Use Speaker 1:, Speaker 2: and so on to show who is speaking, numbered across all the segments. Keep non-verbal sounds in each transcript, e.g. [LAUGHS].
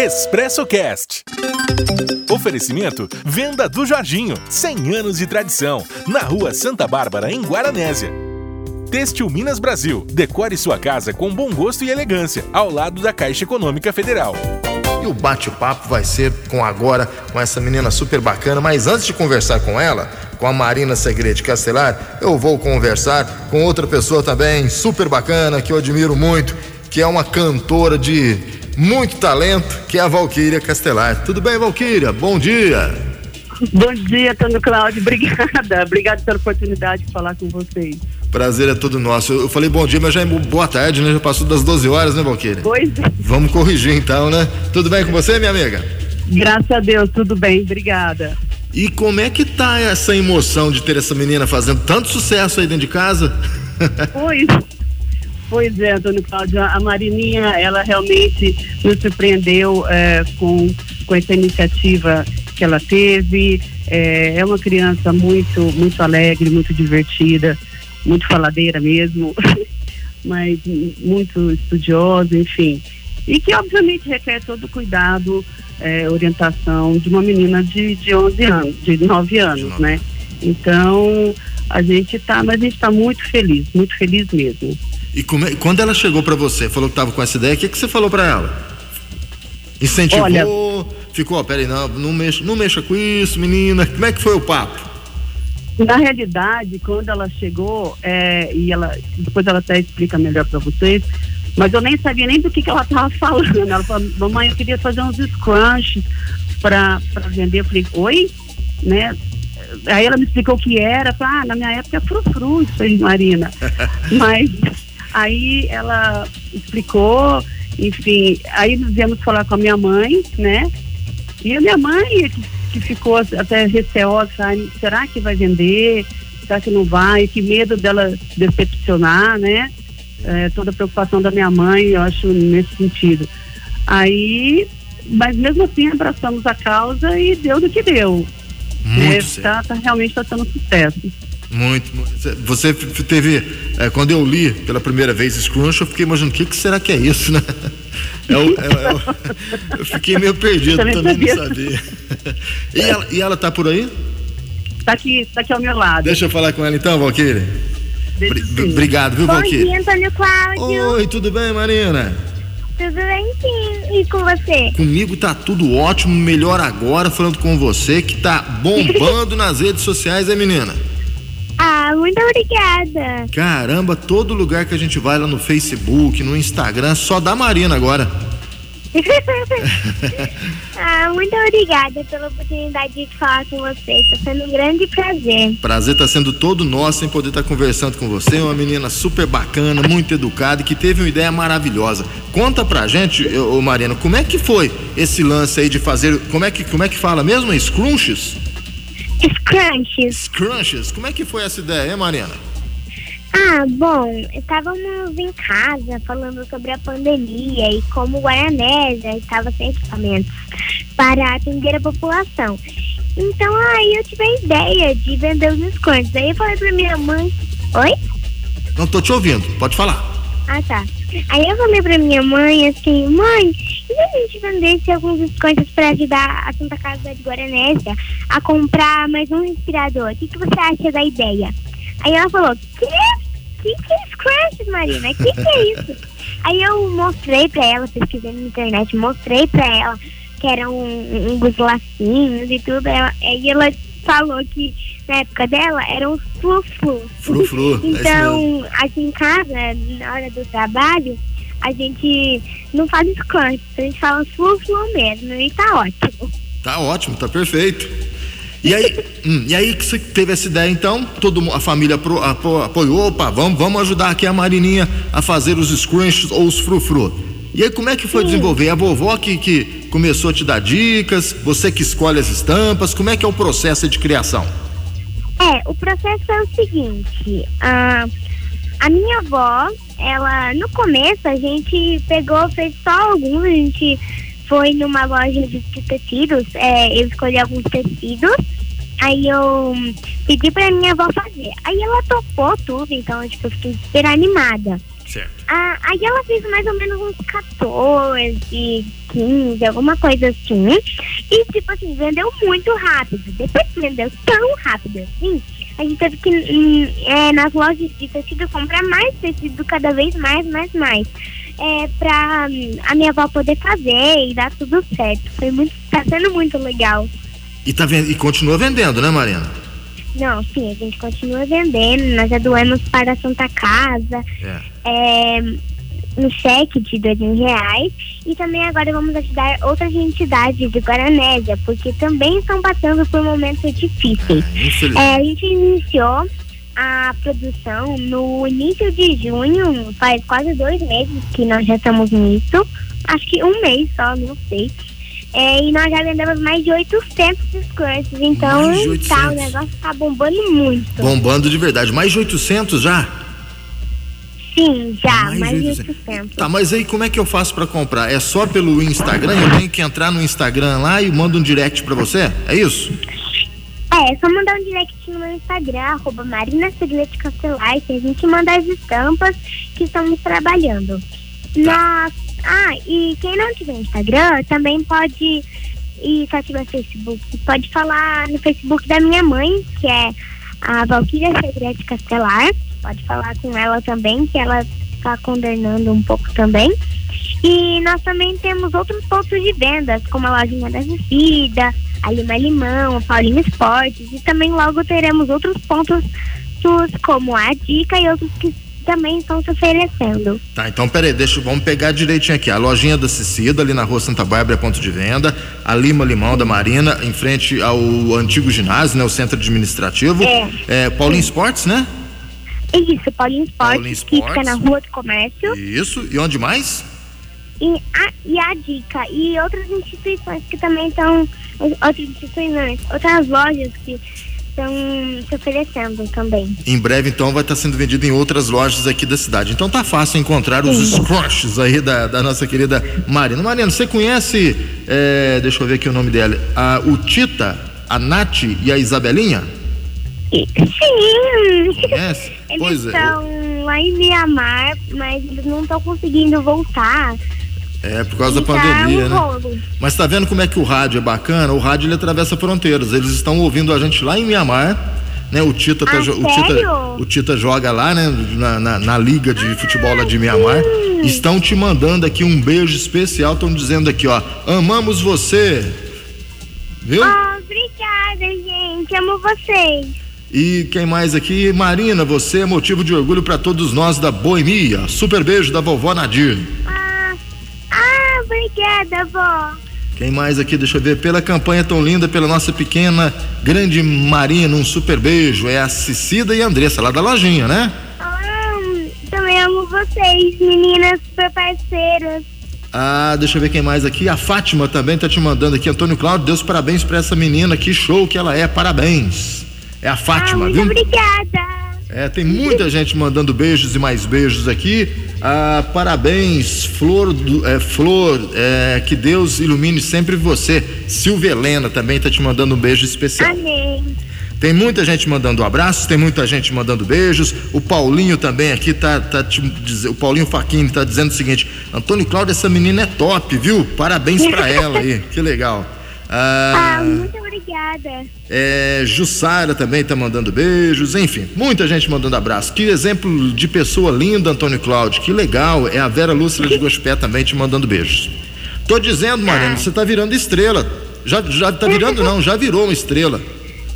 Speaker 1: Expresso Cast. Oferecimento Venda do Jorginho, 100 anos de tradição, na Rua Santa Bárbara, em Guaranésia. Têxtil Minas Brasil, decore sua casa com bom gosto e elegância, ao lado da Caixa Econômica Federal.
Speaker 2: E o bate-papo vai ser com agora, com essa menina super bacana, mas antes de conversar com ela, com a Marina Segredo Castelar, eu vou conversar com outra pessoa também super bacana, que eu admiro muito, que é uma cantora de muito talento, que é a Valquíria Castelar. Tudo bem, Valquíria? Bom dia.
Speaker 3: Bom dia, Tano Cláudio. Obrigada. [LAUGHS] Obrigada pela oportunidade de falar com vocês.
Speaker 2: Prazer é todo nosso. Eu falei bom dia, mas já é boa tarde, né? Já passou das 12 horas, né, Valquíria?
Speaker 3: Pois é.
Speaker 2: Vamos corrigir então, né? Tudo bem com você, minha amiga?
Speaker 3: Graças a Deus, tudo bem. Obrigada.
Speaker 2: E como é que tá essa emoção de ter essa menina fazendo tanto sucesso aí dentro de casa? [LAUGHS]
Speaker 3: Pois, pois é, Antônio Cláudio, a Marininha, ela realmente nos surpreendeu é, com, com essa iniciativa que ela teve. É, é uma criança muito, muito alegre, muito divertida, muito faladeira mesmo, [LAUGHS] mas muito estudiosa, enfim. E que obviamente requer todo o cuidado, é, orientação de uma menina de, de 11 anos, de 9 anos, né? Então, a gente está, mas a gente está muito feliz, muito feliz mesmo.
Speaker 2: E como é- quando ela chegou pra você, falou que tava com essa ideia, o que, que você falou pra ela? Incentivou?
Speaker 3: Olha-
Speaker 2: Ficou, ó, peraí, não, não mexa, não mexa com isso, menina. Como é que foi o papo?
Speaker 3: Na realidade, quando ela chegou, é, e ela depois ela até explica melhor para vocês, mas eu nem sabia nem do que, que ela estava [LAUGHS] falando. Ela falou, mamãe, eu queria fazer uns scrunchies para vender. Eu falei, oi? Né? Aí ela me explicou o que era. Falei, ah, na minha época é frufru isso aí, Marina. [LAUGHS] mas aí ela explicou, enfim, aí nós viemos falar com a minha mãe, né? E a minha mãe, que, que ficou até receosa, será que vai vender? Será que não vai? Que medo dela decepcionar, né? É, toda a preocupação da minha mãe, eu acho, nesse sentido. Aí, mas mesmo assim, abraçamos a causa e deu do que deu.
Speaker 2: Muito
Speaker 3: É, tá, tá, realmente está sendo um sucesso.
Speaker 2: Muito, muito. Você teve. é, quando eu li pela primeira vez Scrunch, eu fiquei imaginando o que, que será que é isso, né? [LAUGHS] O- é o- eu fiquei meio perdido,
Speaker 3: Também
Speaker 2: também não
Speaker 3: sabia.
Speaker 2: E ela, e ela tá por aí?
Speaker 3: Tá aqui, tá aqui ao meu lado.
Speaker 2: Deixa eu falar com ela então, Valquíria.
Speaker 3: Sim.
Speaker 2: Obrigado, viu,
Speaker 4: Bom
Speaker 2: Valquíria?
Speaker 4: dia, Antônio Cláudio.
Speaker 2: Oi, tudo bem, Marina?
Speaker 4: Tudo bem, sim. E com você?
Speaker 2: Comigo tá tudo ótimo, melhor agora, falando com você, que tá bombando [LAUGHS] nas redes sociais, é menina?
Speaker 4: Ah, muito obrigada.
Speaker 2: Caramba, todo lugar que a gente vai lá no Facebook, no Instagram, só dá Marina agora. [LAUGHS]
Speaker 4: ah, muito obrigada pela oportunidade de falar com você. Está sendo um grande prazer.
Speaker 2: Prazer tá sendo todo nosso em poder estar conversando com você, uma menina super bacana, muito educada que teve uma ideia maravilhosa. Conta pra gente, ô ô, Marina, como é que foi esse lance aí de fazer, como é que, como é que fala mesmo? Scrunches?
Speaker 4: Scrunches.
Speaker 2: Scrunches, como é que foi essa ideia, hein, Marina?
Speaker 4: Ah, bom, estávamos em casa falando sobre a pandemia e como Guaranésia estava sem equipamentos para atender a população. Então aí eu tive a ideia de vender os biscoitos. Aí eu falei pra minha mãe. Oi?
Speaker 2: Não tô te ouvindo, pode falar.
Speaker 4: Ah, tá. Aí eu falei pra minha mãe assim, mãe, se a gente vendesse alguns biscoitos pra ajudar a Santa Casa de Guaranésia a comprar mais um respirador? O que, que você acha da ideia? Aí ela falou, quê? Que que é Scratch, Marina? Que que é isso? Aí eu mostrei pra ela, pesquisei na internet, mostrei pra ela que eram um, uns lacinhos e tudo. Ela, aí ela falou que na época dela eram os flu-flu.
Speaker 2: Fru-flu, é isso mesmo.
Speaker 4: Então, aqui em casa, na hora do trabalho, a gente não fala scrunch, a gente fala flu-flu mesmo, e tá ótimo.
Speaker 2: Tá ótimo, tá perfeito. E aí, [LAUGHS] hum, e aí que você teve essa ideia então? Todo a família apro- apo- apoiou, opa, vamos, vamos ajudar aqui a Marininha a fazer os scrunchies ou os frufru. E aí como é que foi desenvolver? É A vovó que, que começou a te dar dicas, você que escolhe as estampas, como é que é o processo de criação?
Speaker 4: É, o processo é o seguinte, ah, a minha avó, ela, no começo a gente pegou, fez só alguns, a gente foi numa loja de, tecidos, é, eu escolhi alguns tecidos, aí eu pedi pra minha avó fazer. Aí ela topou tudo, então tipo, eu fiquei super animada.
Speaker 2: Certo.
Speaker 4: Ah, aí ela fez mais ou menos uns 14, 15, alguma coisa assim. E, tipo assim, vendeu muito rápido. Depois que vendeu tão rápido assim, a gente teve que é, nas lojas de tecido comprar mais tecido cada vez mais, mais, mais. É, pra a minha avó poder fazer e dar tudo certo. Foi muito, tá sendo muito legal.
Speaker 2: E, tá vend... e continua vendendo, né, Marina?
Speaker 4: Não, sim, a gente continua vendendo. Nós já doamos para a Santa Casa.
Speaker 2: É.
Speaker 4: é, um cheque de dois mil reais e também agora vamos ajudar outras entidades de Guaranésia, porque também estão passando por momentos difíceis.
Speaker 2: Infelizmente.
Speaker 4: É, a gente iniciou a produção no início de junho, faz quase dois meses que nós já estamos nisso, acho que um mês só, não sei. É, e nós já vendemos mais de 800 biscoitos, então tá, o
Speaker 2: 800.
Speaker 4: negócio tá bombando muito.
Speaker 2: Bombando de verdade. Mais de 800 já?
Speaker 4: Sim, já, mais, de
Speaker 2: 800.
Speaker 4: 800.
Speaker 2: Tá, mas aí como é que eu faço pra comprar? É só pelo Instagram? Eu tenho que entrar no Instagram lá e mando um direct pra você? É isso?
Speaker 4: É, é só mandar um direct no meu Instagram, arroba Marina Seglete Castelar, que a gente manda as estampas que estamos trabalhando. Nós, ah, e quem não tiver Instagram também pode, e só tiver Facebook, pode falar no Facebook da minha mãe, que é a Valquíria Segrete Castelar. Pode falar com ela também, que ela está condenando um pouco também. E nós também temos outros pontos de vendas, como a lojinha da Vida, a Lima Limão, a Paulinho Esportes, e também logo teremos outros pontos como a Dica e outros que também estão se oferecendo.
Speaker 2: Tá, então peraí, deixa, vamos pegar direitinho aqui. A lojinha da Cicida, ali na rua Santa Bárbara, é ponto de venda. A Lima Limão da Marina, em frente ao antigo ginásio, né? O centro administrativo.
Speaker 4: É.
Speaker 2: Paulinho Esportes, né?
Speaker 4: Isso, Paulinho Esportes,
Speaker 2: Paulinho
Speaker 4: que fica
Speaker 2: Esportes.
Speaker 4: na Rua do Comércio,
Speaker 2: Isso. E onde mais?
Speaker 4: e a, e a Dica, e outras instituições que também estão, outras instituições, outras lojas que estão se oferecendo também.
Speaker 2: Em breve, então, vai estar sendo vendido em outras lojas aqui da cidade. Então tá fácil encontrar os scrunchies aí da, da nossa querida Marina. Marina, você conhece, é, deixa eu ver aqui o nome dela, a, o Tita, a Nath e a Isabelinha?
Speaker 4: Sim!
Speaker 2: Conhece?
Speaker 4: Eles
Speaker 2: pois é.
Speaker 4: estão lá em Mianmar, mas eles não estão conseguindo voltar.
Speaker 2: É, por causa da
Speaker 4: E tá
Speaker 2: pandemia,
Speaker 4: um
Speaker 2: né?
Speaker 4: rolo.
Speaker 2: Mas tá vendo como é que o rádio é bacana? O rádio ele atravessa fronteiras. Eles estão ouvindo a gente lá em Mianmar, né? O Tita, tá
Speaker 4: Ah,
Speaker 2: jo- o Tita, o Tita joga lá, né? Na, na, na liga de futebol lá de Mianmar. Estão te mandando aqui um beijo especial. Estão dizendo aqui, ó, amamos você, viu?
Speaker 4: Oh, obrigada, gente. Amo vocês.
Speaker 2: E quem mais aqui? Marina, você é motivo de orgulho para todos nós da Boemia. Super beijo da vovó Nadir.
Speaker 4: Ah, ah obrigada, vó.
Speaker 2: Quem mais aqui? Deixa eu ver. Pela campanha tão linda, pela nossa pequena, grande Marina, um super beijo. É a Cicida e a Andressa, lá da lojinha, né?
Speaker 4: Ah, também amo vocês, meninas super parceiras.
Speaker 2: Ah, deixa eu ver quem mais aqui. A Fátima também tá te mandando aqui. Antônio Cláudio, Deus parabéns pra essa menina. Que show que ela é. Parabéns. É a
Speaker 4: ah,
Speaker 2: Fátima,
Speaker 4: muito
Speaker 2: viu?
Speaker 4: obrigada.
Speaker 2: É, tem muita gente mandando beijos e mais beijos aqui. Ah, parabéns, Flor, do- é, Flor, é, que Deus ilumine sempre você. Silvia Helena também tá te mandando um beijo especial.
Speaker 4: Amém.
Speaker 2: Tem muita gente mandando abraços, tem muita gente mandando beijos. O Paulinho também aqui tá, tá te o Paulinho Faquini tá dizendo o seguinte: Antônio Cláudio, essa menina é top, viu? Parabéns pra [LAUGHS] ela aí, que legal.
Speaker 4: Ah,
Speaker 2: Ah,
Speaker 4: muito obrigada.
Speaker 2: é, Jussara também tá mandando beijos, enfim, muita gente mandando abraço. Que exemplo de pessoa linda, Antônio Cláudio, que legal. É a Vera Lúcia de Gospé também te mandando beijos. Tô dizendo, Mariana, você tá virando estrela. Já, já tá virando, não, já virou uma estrela.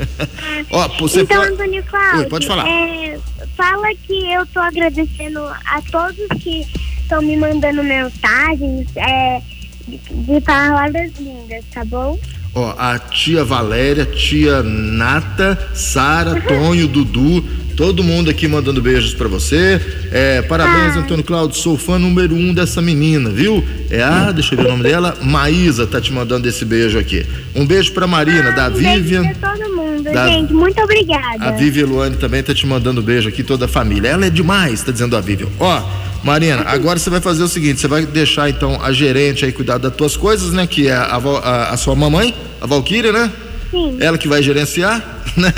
Speaker 2: [LAUGHS] Ó, você
Speaker 4: então,
Speaker 2: pode-
Speaker 4: Antônio Cláudio,
Speaker 2: Oi, pode falar.
Speaker 4: é, fala que eu tô agradecendo a todos que estão me mandando mensagens é, de, de palavras lindas, tá bom?
Speaker 2: Ó, a tia Valéria, tia Nata, Sara, Tonho, Dudu, todo mundo aqui mandando beijos pra você. É, parabéns,
Speaker 4: Ah.
Speaker 2: Antônio Cláudio, sou fã número um dessa menina, viu? É a, deixa eu ver o nome dela, Maísa tá te mandando esse beijo aqui. Um beijo pra Marina, da
Speaker 4: Um beijo
Speaker 2: Vivian.
Speaker 4: pra todo mundo,
Speaker 2: Da-
Speaker 4: gente. Muito obrigada.
Speaker 2: A Vivian Luane também tá te mandando beijo aqui, toda a família. Ela é demais, tá dizendo a Vivian. Ó, Marina, agora você vai fazer o seguinte: você vai deixar então a gerente aí cuidar das tuas coisas, né? Que é a, a- a sua mamãe, a Valquíria, né?
Speaker 4: Sim.
Speaker 2: Ela que vai gerenciar, [LAUGHS] né?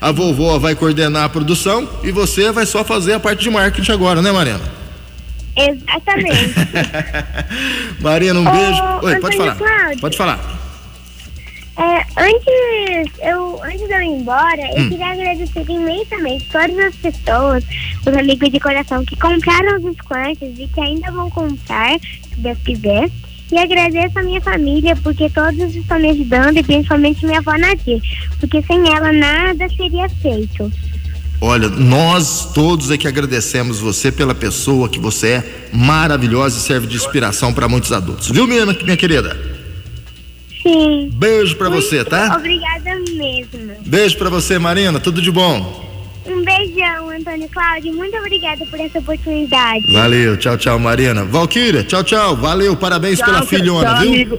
Speaker 2: A vovó vai coordenar a produção e você vai só fazer a parte de marketing agora, né, Mariana?
Speaker 4: Exatamente. [LAUGHS]
Speaker 2: Marina, um beijo. Oi, pode
Speaker 4: Antônio
Speaker 2: falar.
Speaker 4: Cláudio.
Speaker 2: Pode falar.
Speaker 4: É, antes, eu, antes de eu ir embora, eu
Speaker 2: Hum.
Speaker 4: queria agradecer imensamente todas as pessoas, os amigos de coração que compraram os squirts e que ainda vão comprar, se Deus quiser. E agradeço a minha família, porque todos estão me ajudando, e principalmente minha avó Nadir, porque sem ela nada seria feito.
Speaker 2: Olha, nós todos é que agradecemos você pela pessoa que você é, maravilhosa e serve de inspiração para muitos adultos. Viu, minha, minha querida?
Speaker 4: Sim.
Speaker 2: Beijo para
Speaker 4: Muito
Speaker 2: você, tá?
Speaker 4: Obrigada mesmo.
Speaker 2: Beijo para você, Marina. Tudo de bom.
Speaker 4: Um beijão, Antônio Cláudio. Muito obrigada por essa oportunidade.
Speaker 2: Valeu, tchau, tchau, Marina. Valquíria, tchau, tchau. Valeu, parabéns pela
Speaker 3: Tchau,
Speaker 2: filhona,
Speaker 3: tchau,
Speaker 2: viu?
Speaker 3: amigo.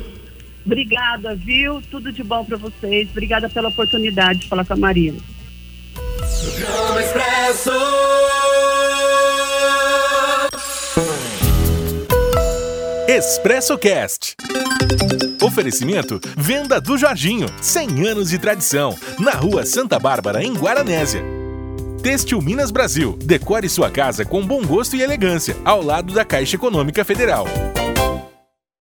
Speaker 3: Obrigada, viu? Tudo de bom para vocês. Obrigada pela oportunidade de falar com a Marina.
Speaker 1: Expresso Cast. Oferecimento Venda do Jorginho, 100 anos de tradição, na Rua Santa Bárbara, em Guaranésia. Têxtil Minas Brasil, decore sua casa com bom gosto e elegância, ao lado da Caixa Econômica Federal.